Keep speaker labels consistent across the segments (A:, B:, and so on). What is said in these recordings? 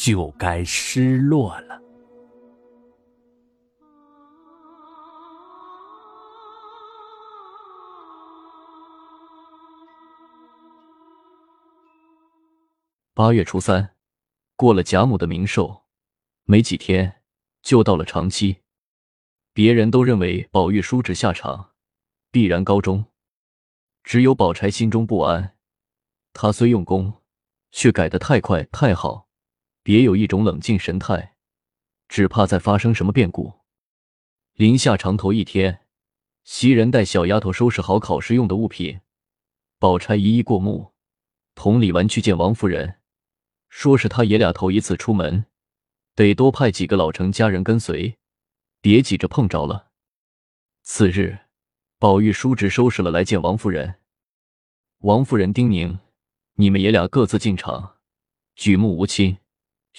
A: 就该失落了。
B: 八月初三，过了贾母的冥寿，没几天就到了长期。别人都认为宝玉叔侄下场必然高中，只有宝钗心中不安。他虽用功，却改得太快太好。别有一种冷静神态，只怕再发生什么变故。临下长头一天，袭人带小丫头收拾好考试用的物品，宝钗一一过目，同李纨去见王夫人，说是他爷俩头一次出门，得多派几个老成家人跟随，别挤着碰着了。次日，宝玉叔侄收拾了来见王夫人，王夫人叮咛：“你们爷俩各自进场，举目无亲。”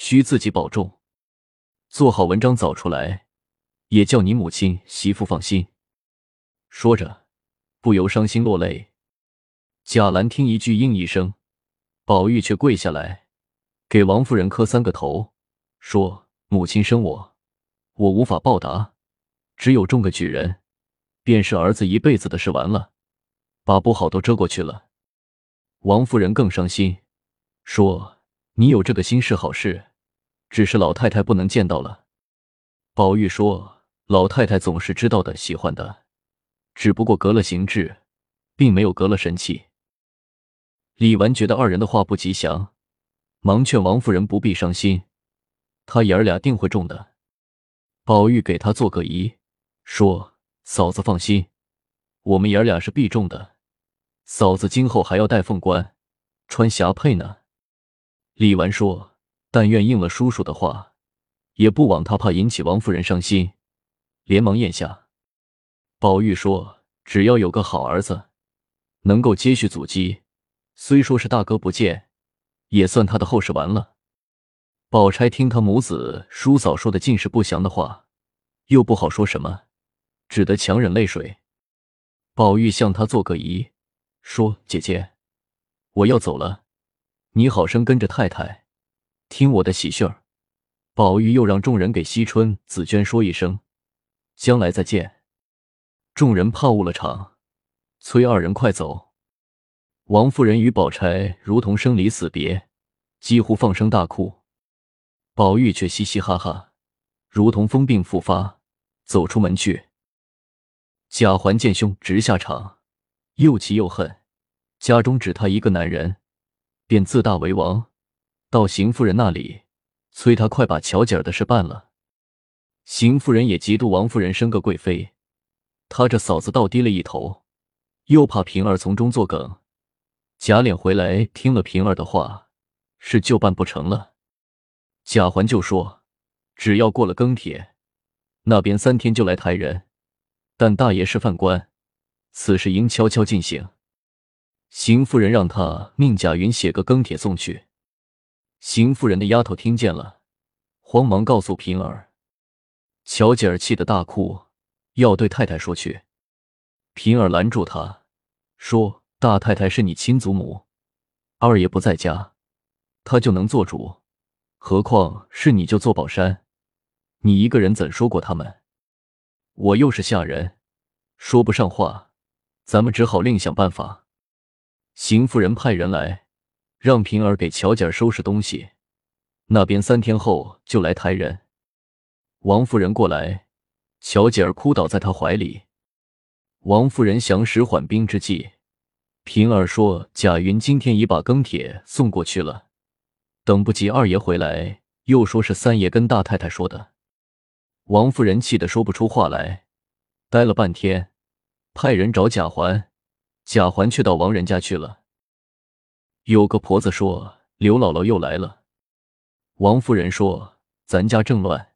B: 需自己保重，做好文章早出来，也叫你母亲媳妇放心。说着，不由伤心落泪。贾兰听一句应一声，宝玉却跪下来，给王夫人磕三个头，说：“母亲生我，我无法报答，只有中个举人，便是儿子一辈子的事完了，把不好都遮过去了。”王夫人更伤心，说。你有这个心是好事，只是老太太不能见到了。宝玉说：“老太太总是知道的，喜欢的，只不过隔了形制，并没有隔了神气。”李纨觉得二人的话不吉祥，忙劝王夫人不必伤心，他爷儿俩定会中的。宝玉给他做个揖，说：“嫂子放心，我们爷儿俩是必中的。嫂子今后还要戴凤冠，穿霞帔呢。”李纨说：“但愿应了叔叔的话，也不枉他怕引起王夫人伤心。”连忙咽下。宝玉说：“只要有个好儿子，能够接续祖籍，虽说是大哥不见，也算他的后事完了。”宝钗听他母子叔嫂说的尽是不祥的话，又不好说什么，只得强忍泪水。宝玉向他做个揖，说：“姐姐，我要走了。”你好生跟着太太，听我的喜讯儿。宝玉又让众人给惜春、紫娟说一声，将来再见。众人怕误了场，催二人快走。王夫人与宝钗如同生离死别，几乎放声大哭。宝玉却嘻嘻哈哈，如同疯病复发，走出门去。贾环见兄直下场，又气又恨，家中只他一个男人。便自大为王，到邢夫人那里催她快把乔姐儿的事办了。邢夫人也嫉妒王夫人生个贵妃，她这嫂子倒低了一头，又怕平儿从中作梗。贾琏回来听了平儿的话，事就办不成了。贾环就说：“只要过了庚帖，那边三天就来抬人，但大爷是犯官，此事应悄悄进行。”邢夫人让他命贾云写个庚帖送去。邢夫人的丫头听见了，慌忙告诉平儿。乔姐儿气得大哭，要对太太说去。平儿拦住她，说：“大太太是你亲祖母，二爷不在家，她就能做主，何况是你就做宝山，你一个人怎说过他们？我又是下人，说不上话，咱们只好另想办法。”邢夫人派人来，让平儿给乔姐儿收拾东西，那边三天后就来抬人。王夫人过来，乔姐儿哭倒在她怀里。王夫人想使缓兵之计，平儿说贾云今天已把庚帖送过去了，等不及二爷回来，又说是三爷跟大太太说的。王夫人气得说不出话来，待了半天，派人找贾环。贾环却到王人家去了。有个婆子说：“刘姥姥又来了。”王夫人说：“咱家正乱，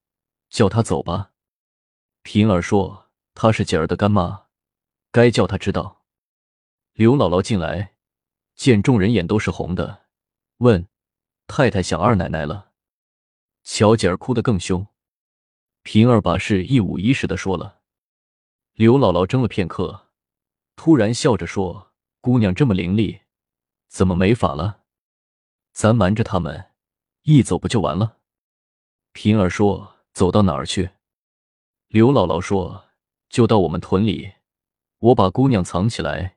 B: 叫她走吧。”平儿说：“她是姐儿的干妈，该叫她知道。”刘姥姥进来，见众人眼都是红的，问：“太太想二奶奶了？”乔姐儿哭得更凶。平儿把事一五一十的说了。刘姥姥怔了片刻，突然笑着说：“姑娘这么伶俐，怎么没法了？咱瞒着他们，一走不就完了？”平儿说：“走到哪儿去？”刘姥姥说：“就到我们屯里，我把姑娘藏起来，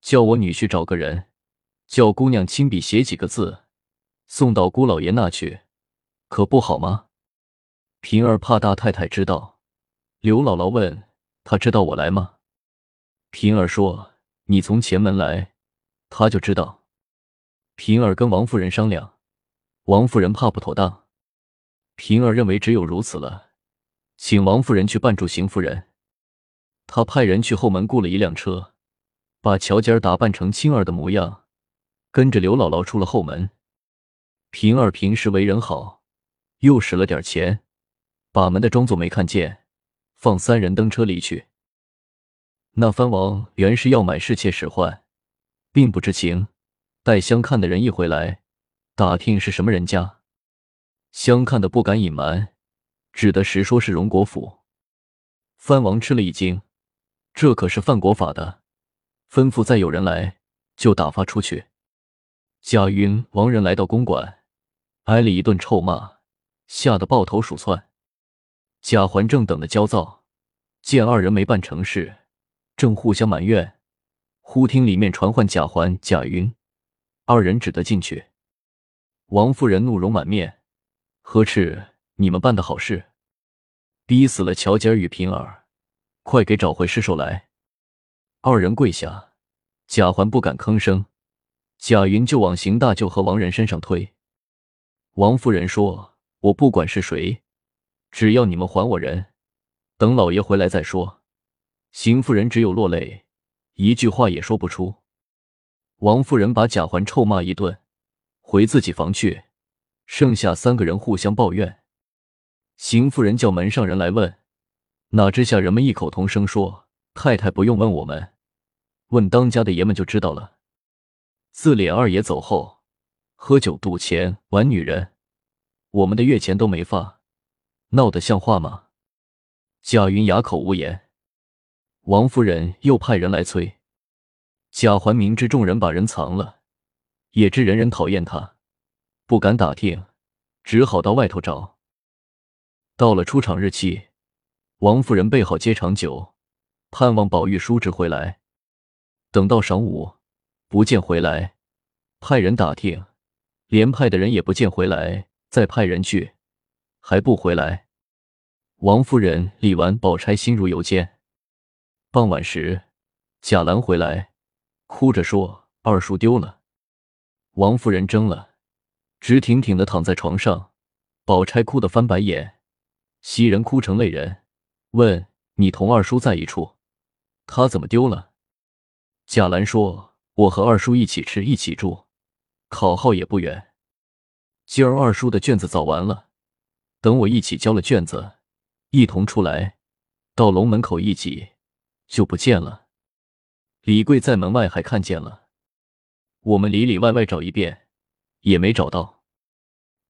B: 叫我女婿找个人，叫姑娘亲笔写几个字，送到姑老爷那去，可不好吗？”平儿怕大太太知道，刘姥姥问：“她知道我来吗？”平儿说：“你从前门来，她就知道。”平儿跟王夫人商量，王夫人怕不妥当，平儿认为只有如此了。请王夫人去扮住邢夫人，他派人去后门雇了一辆车，把乔姐儿打扮成青儿的模样，跟着刘姥姥出了后门。平儿平时为人好，又使了点钱，把门的装作没看见，放三人登车离去。那藩王原是要买侍妾使唤，并不知情，待相看的人一回来，打听是什么人家，相看的不敢隐瞒。只得实说是荣国府。藩王吃了一惊，这可是犯国法的，吩咐再有人来就打发出去。贾云、王仁来到公馆，挨了一顿臭骂，吓得抱头鼠窜。贾环正等得焦躁，见二人没办成事，正互相埋怨，忽听里面传唤贾环、贾云，二人只得进去。王夫人怒容满面，呵斥。你们办的好事，逼死了乔姐儿与平儿，快给找回尸首来！二人跪下，贾环不敢吭声，贾云就往邢大舅和王仁身上推。王夫人说：“我不管是谁，只要你们还我人，等老爷回来再说。”邢夫人只有落泪，一句话也说不出。王夫人把贾环臭骂一顿，回自己房去，剩下三个人互相抱怨。邢夫人叫门上人来问，哪知下人们异口同声说：“太太不用问我们，问当家的爷们就知道了。”自李二爷走后，喝酒赌钱玩女人，我们的月钱都没发，闹得像话吗？贾云哑口无言。王夫人又派人来催。贾环明知众人把人藏了，也知人人讨厌他，不敢打听，只好到外头找。到了出场日期，王夫人备好接场酒，盼望宝玉叔侄回来。等到晌午，不见回来，派人打听，连派的人也不见回来，再派人去，还不回来。王夫人理完宝钗，心如油煎。傍晚时，贾兰回来，哭着说：“二叔丢了。”王夫人怔了，直挺挺的躺在床上。宝钗哭得翻白眼。袭人哭成泪人，问：“你同二叔在一处，他怎么丢了？”贾兰说：“我和二叔一起吃，一起住，考号也不远。今儿二叔的卷子早完了，等我一起交了卷子，一同出来，到龙门口一挤，就不见了。李贵在门外还看见了，我们里里外外找一遍，也没找到。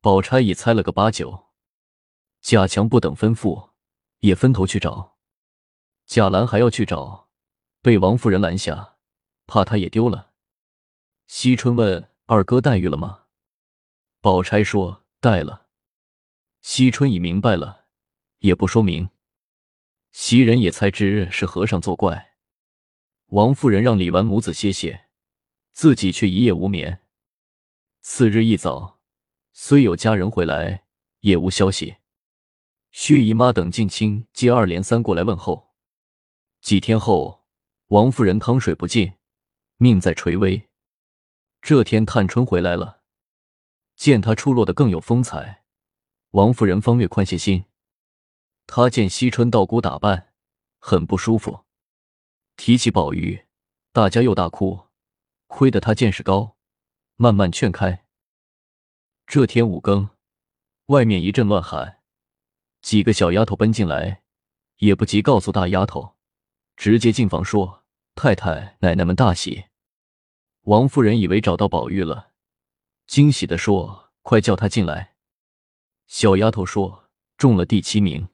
B: 宝钗已猜了个八九。”贾强不等吩咐，也分头去找。贾兰还要去找，被王夫人拦下，怕他也丢了。惜春问二哥黛玉了吗？宝钗说带了。惜春已明白了，也不说明。袭人也猜知是和尚作怪。王夫人让李纨母子歇歇，自己却一夜无眠。次日一早，虽有家人回来，也无消息。薛姨妈等近亲接二连三过来问候。几天后，王夫人汤水不进，命在垂危。这天，探春回来了，见她出落得更有风采，王夫人方略宽些心。她见惜春道姑打扮，很不舒服。提起宝玉，大家又大哭，亏得他见识高，慢慢劝开。这天五更。外面一阵乱喊，几个小丫头奔进来，也不及告诉大丫头，直接进房说：“太太、奶奶们大喜。”王夫人以为找到宝玉了，惊喜的说：“快叫他进来。”小丫头说：“中了第七名。”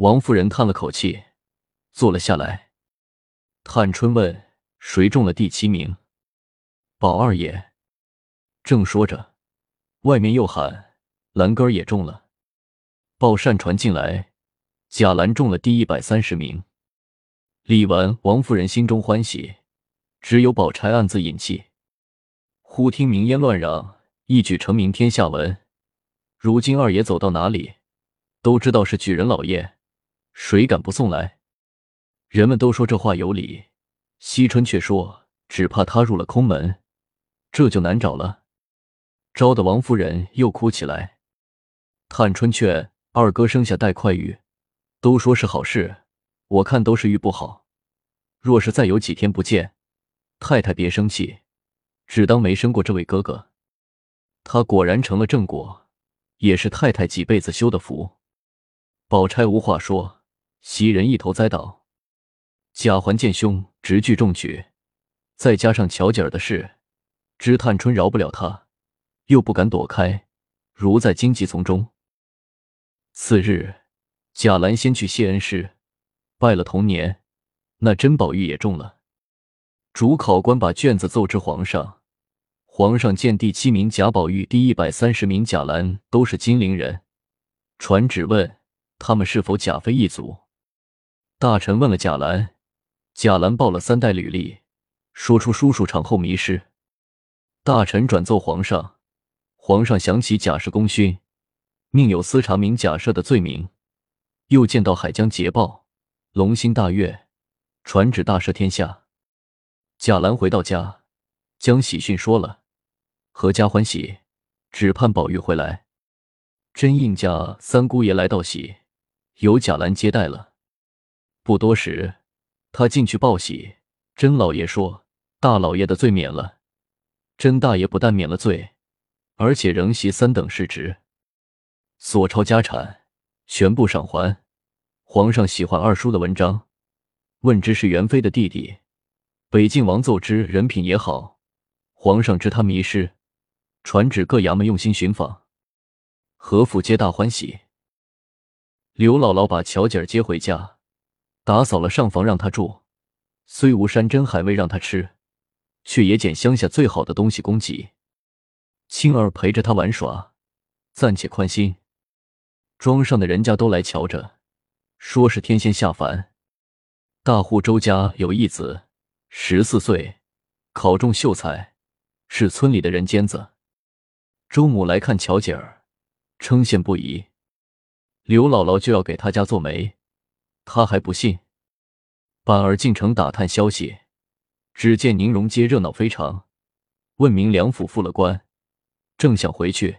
B: 王夫人叹了口气，坐了下来。探春问：“谁中了第七名？”宝二爷。正说着，外面又喊：“兰根儿也中了。”报善传进来，贾兰中了第一百三十名。李纨，王夫人心中欢喜，只有宝钗暗自隐气。忽听名烟乱嚷，一举成名天下闻。如今二爷走到哪里，都知道是举人老爷，谁敢不送来？人们都说这话有理，惜春却说只怕他入了空门，这就难找了。招的王夫人又哭起来。探春劝二哥生下带快玉，都说是好事，我看都是玉不好。若是再有几天不见，太太别生气，只当没生过这位哥哥。他果然成了正果，也是太太几辈子修的福。宝钗无话说，袭人一头栽倒。贾环见兄直拒中举，再加上巧姐儿的事，知探春饶不了他。又不敢躲开，如在荆棘丛中。次日，贾兰先去谢恩师，拜了同年，那珍宝玉也中了。主考官把卷子奏至皇上，皇上见第七名贾宝玉、第一百三十名贾兰都是金陵人，传旨问他们是否贾妃一族。大臣问了贾兰，贾兰报了三代履历，说出叔叔产后迷失。大臣转奏皇上。皇上想起贾氏功勋，命有司查明贾赦的罪名，又见到海江捷报，龙心大悦，传旨大赦天下。贾兰回到家，将喜讯说了，阖家欢喜，只盼宝玉回来。真应家三姑爷来道喜，由贾兰接待了。不多时，他进去报喜，甄老爷说大老爷的罪免了，甄大爷不但免了罪。而且仍袭三等世职，所抄家产全部赏还。皇上喜欢二叔的文章，问之是元妃的弟弟。北静王奏之人品也好，皇上知他迷失，传旨各衙门用心寻访。何府皆大欢喜。刘姥姥把巧姐儿接回家，打扫了上房让她住，虽无山珍海味让她吃，却也拣乡下最好的东西供给。青儿陪着他玩耍，暂且宽心。庄上的人家都来瞧着，说是天仙下凡。大户周家有一子，十四岁，考中秀才，是村里的人尖子。周母来看巧姐儿，称羡不已。刘姥姥就要给他家做媒，他还不信。板儿进城打探消息，只见宁荣街热闹非常，问明梁府复了官。正想回去，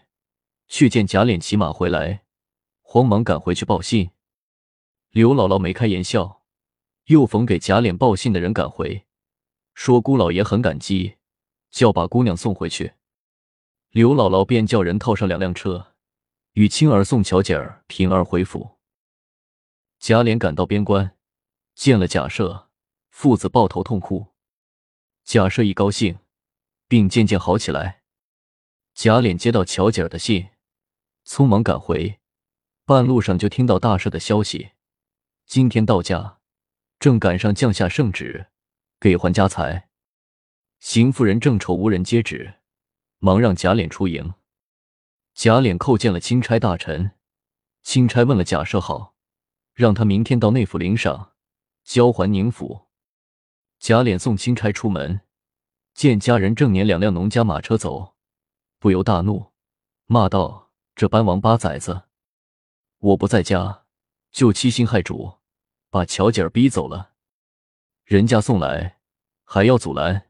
B: 却见贾琏骑马回来，慌忙赶回去报信。刘姥姥眉开眼笑，又逢给贾琏报信的人赶回，说姑老爷很感激，叫把姑娘送回去。刘姥姥便叫人套上两辆车，与青儿送巧姐儿平儿回府。贾琏赶到边关，见了贾赦，父子抱头痛哭。贾赦一高兴，病渐渐好起来。贾琏接到乔姐儿的信，匆忙赶回，半路上就听到大赦的消息。今天到家，正赶上降下圣旨，给还家财。邢夫人正愁无人接旨，忙让贾琏出迎。贾琏叩见了钦差大臣，钦差问了贾赦好，让他明天到内府领赏，交还宁府。贾琏送钦差出门，见家人正撵两辆农家马车走。不由大怒，骂道：“这班王八崽子！我不在家，就欺心害主，把巧姐儿逼走了。人家送来，还要阻拦，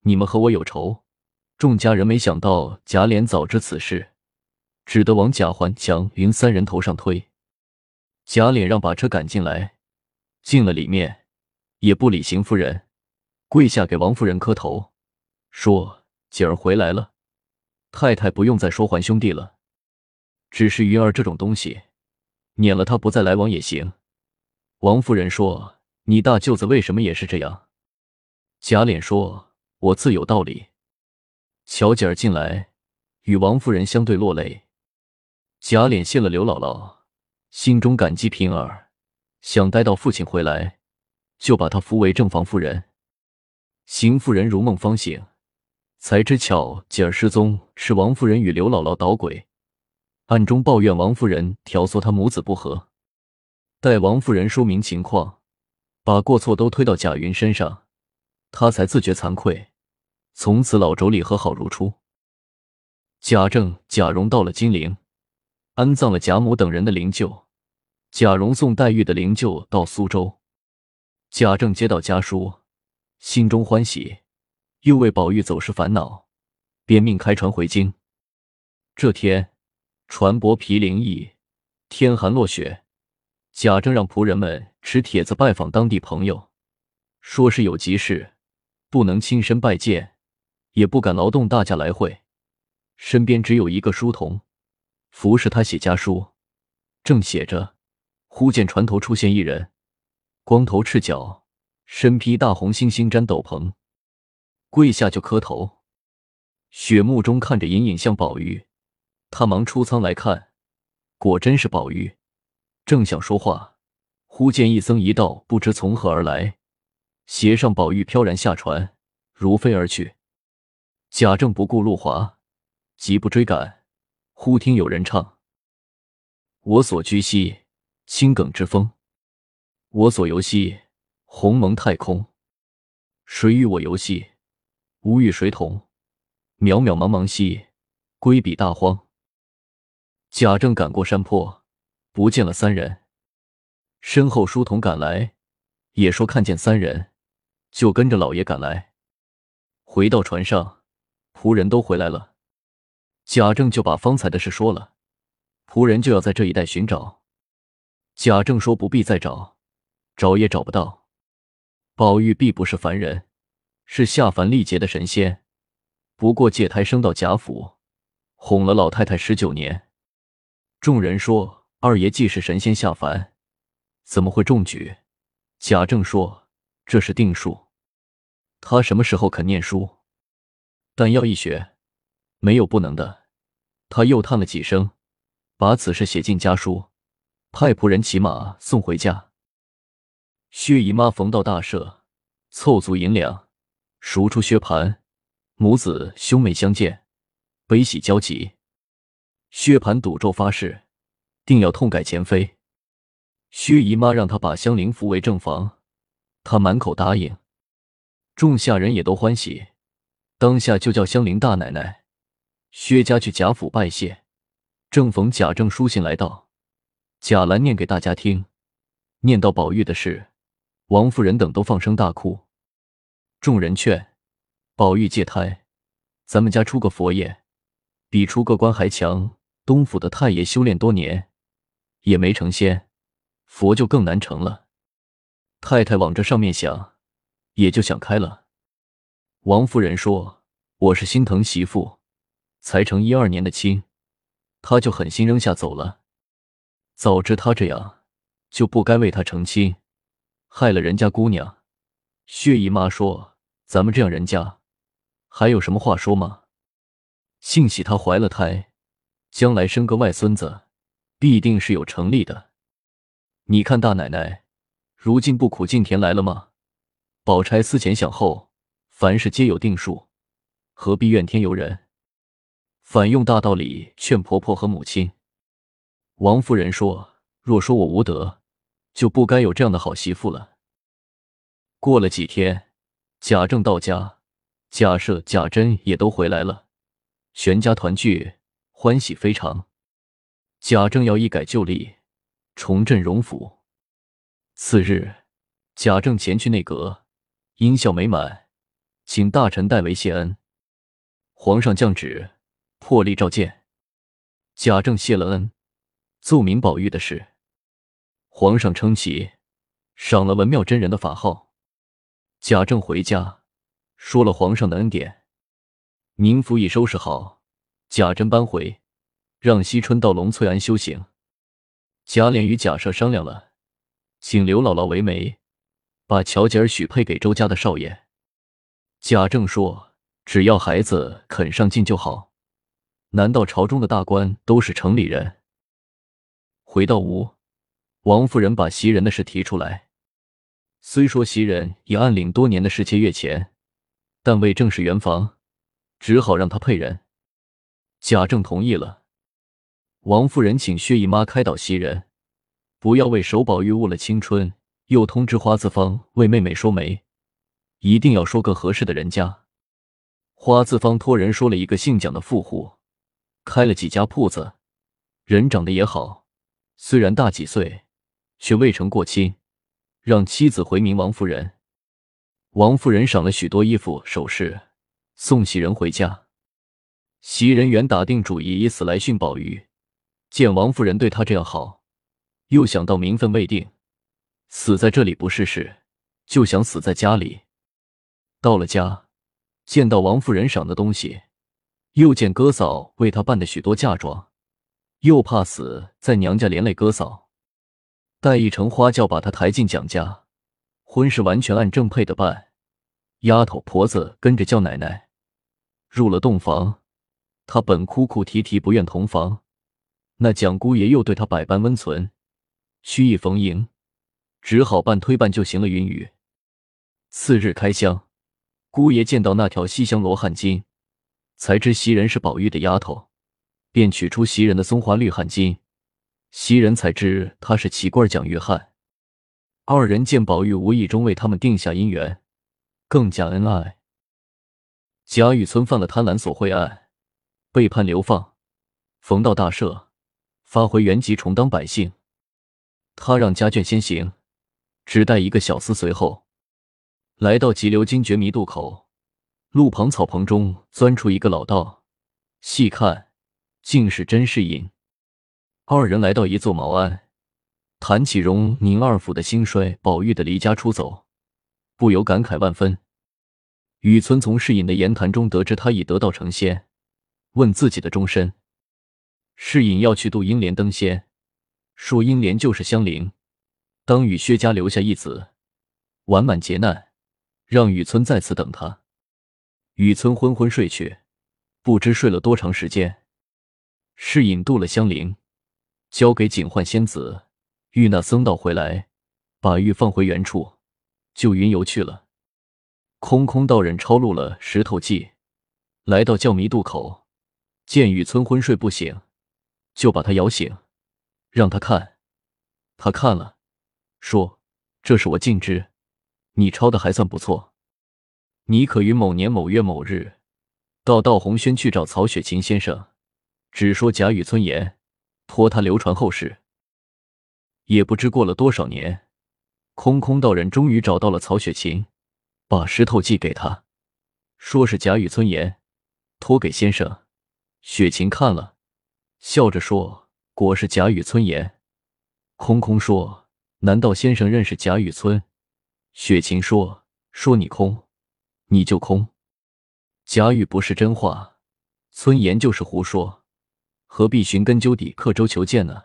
B: 你们和我有仇。”众家人没想到贾琏早知此事，只得往贾环、蒋云三人头上推。贾琏让把车赶进来，进了里面，也不理邢夫人，跪下给王夫人磕头，说：“姐儿回来了。”太太不用再说还兄弟了。只是云儿这种东西，撵了他不再来往也行。王夫人说：“你大舅子为什么也是这样？”贾琏说：“我自有道理。”巧姐儿进来，与王夫人相对落泪。贾琏谢了刘姥姥，心中感激平儿，想待到父亲回来，就把她扶为正房夫人。邢夫人如梦方醒，才知巧姐儿失踪是王夫人与刘姥姥捣鬼，暗中抱怨王夫人挑唆她母子不和。待王夫人说明情况，把过错都推到贾云身上，他才自觉惭愧，从此老妯娌和好如初。贾政、贾蓉到了金陵，安葬了贾母等人的灵柩。贾蓉送黛玉的灵柩到苏州，贾政接到家书，心中欢喜，又为宝玉走失烦恼，便命开船回京。这天，船舶毗陵驿，天寒落雪。贾政让仆人们持帖子拜访当地朋友，说是有急事，不能亲身拜见，也不敢劳动大驾来会。身边只有一个书童，服侍他写家书。正写着，忽见船头出现一人，光头赤脚，身披大红猩猩毡斗篷，跪下就磕头。雪目中看着隐隐像宝玉，他忙出舱来看，果真是宝玉。正想说话，忽见一僧一道不知从何而来，携上宝玉飘然下船，如飞而去。贾政不顾路滑，急不追赶。忽听有人唱：“我所居兮，青埂之峰；我所游兮，鸿蒙太空。谁与我游兮？吾与谁同？渺渺茫茫兮，归彼大荒。”贾政赶过山坡。不见了三人，身后书童赶来，也说看见三人，就跟着老爷赶来。回到船上，仆人都回来了，贾政就把方才的事说了，仆人就要在这一带寻找。贾政说不必再找，找也找不到。宝玉必不是凡人，是下凡历劫的神仙，不过借胎生到贾府，哄了老太太十九年。众人说。二爷既是神仙下凡，怎么会中举？贾政说：“这是定数。他什么时候肯念书？但要一学，没有不能的。”他又叹了几声，把此事写进家书，派仆人骑马送回家。薛姨妈逢到大赦，凑足银两，赎出薛蟠，母子兄妹相见，悲喜交集。薛蟠赌咒发誓。定要痛改前非。薛姨妈让他把香菱扶为正房，他满口答应。众下人也都欢喜，当下就叫香菱大奶奶。薛家去贾府拜谢，正逢贾政书信来到，贾兰念给大家听，念到宝玉的事，王夫人等都放声大哭。众人劝宝玉戒胎，咱们家出个佛爷，比出个官还强。东府的太爷修炼多年。也没成仙，佛就更难成了。太太往这上面想，也就想开了。王夫人说：“我是心疼媳妇，才成一二年的亲，他就狠心扔下走了。早知他这样，就不该为他成亲，害了人家姑娘。”薛姨妈说：“咱们这样人家，还有什么话说吗？幸喜她怀了胎，将来生个外孙子。”必定是有成立的。你看大奶奶，如今不苦尽甜来了吗？宝钗思前想后，凡事皆有定数，何必怨天尤人？反用大道理劝婆婆和母亲。王夫人说：“若说我无德，就不该有这样的好媳妇了。”过了几天，贾政到家，贾赦、贾珍也都回来了，全家团聚，欢喜非常。贾政要一改旧例，重振荣府。次日，贾政前去内阁，音效美满，请大臣代为谢恩。皇上降旨，破例召见。贾政谢了恩，奏明宝玉的事。皇上称奇，赏了文妙真人的法号。贾政回家，说了皇上的恩典。宁府已收拾好，贾珍搬回。让惜春到龙翠庵修行。贾琏与贾赦商量了，请刘姥姥为媒，把乔姐儿许配给周家的少爷。贾政说：“只要孩子肯上进就好。难道朝中的大官都是城里人？”回到屋，王夫人把袭人的事提出来。虽说袭人已暗领多年的侍妾月钱，但为正式圆房，只好让他配人。贾政同意了。王夫人请薛姨妈开导袭人，不要为守宝玉误了青春，又通知花子芳为妹妹说媒，一定要说个合适的人家。花子芳托人说了一个姓蒋的富户，开了几家铺子，人长得也好，虽然大几岁，却未成过亲，让妻子回明王夫人。王夫人赏了许多衣服首饰，送袭人回家。袭人原打定主意以死来训宝玉。见王夫人对他这样好，又想到名分未定，死在这里不是事，就想死在家里。到了家，见到王夫人赏的东西，又见哥嫂为他办的许多嫁妆，又怕死在娘家连累哥嫂，待一成花轿把他抬进蒋家，婚事完全按正配的办。丫头婆子跟着叫奶奶，入了洞房，他本哭哭啼啼不愿同房。那蒋姑爷又对他百般温存，曲意逢迎，只好半推半就行了云雨。次日开箱，姑爷见到那条西厢罗汉巾，才知袭人是宝玉的丫头，便取出袭人的松花绿汗巾，袭人才知他是奇官蒋玉菡。二人见宝玉无意中为他们定下姻缘，更加恩爱。贾雨村犯了贪婪索贿案，被判流放，逢到大赦。发回原籍，重当百姓。他让家眷先行，只带一个小厮随后。来到急流金绝迷渡口，路旁草棚中钻出一个老道，细看竟是甄士隐。二人来到一座茅庵，谈起荣宁二府的兴衰，宝玉的离家出走，不由感慨万分。雨村从士隐的言谈中得知他已得道成仙，问自己的终身。是隐要去渡英莲登仙，说英莲就是香菱，当与薛家留下一子，完满劫难，让雨村在此等他。雨村昏昏睡去，不知睡了多长时间。是隐渡了香菱，交给警幻仙子，遇那僧道回来，把玉放回原处，就云游去了。空空道人抄录了石头记，来到教迷渡口，见雨村昏睡不醒。就把他摇醒，让他看。他看了，说：“这是我禁之，你抄的还算不错。你可于某年某月某日，到道红轩去找曹雪芹先生，只说贾雨村言，托他流传后世。”也不知过了多少年，空空道人终于找到了曹雪芹，把石头寄给他，说是贾雨村言，托给先生。雪芹看了。笑着说：“果是贾雨村言。”空空说：“难道先生认识贾雨村？”雪晴说：“说你空，你就空。贾雨不是真话，村言就是胡说，何必寻根究底，刻舟求剑呢？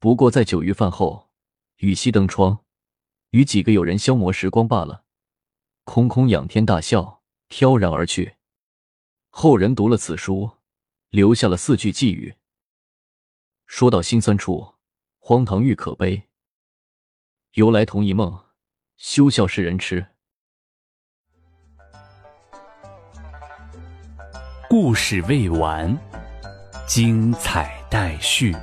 B: 不过在酒余饭后，雨熄灯窗，与几个友人消磨时光罢了。”空空仰天大笑，飘然而去。后人读了此书。留下了四句寄语。说到心酸处，荒唐欲可悲。由来同一梦，休笑世人痴。
A: 故事未完，精彩待续。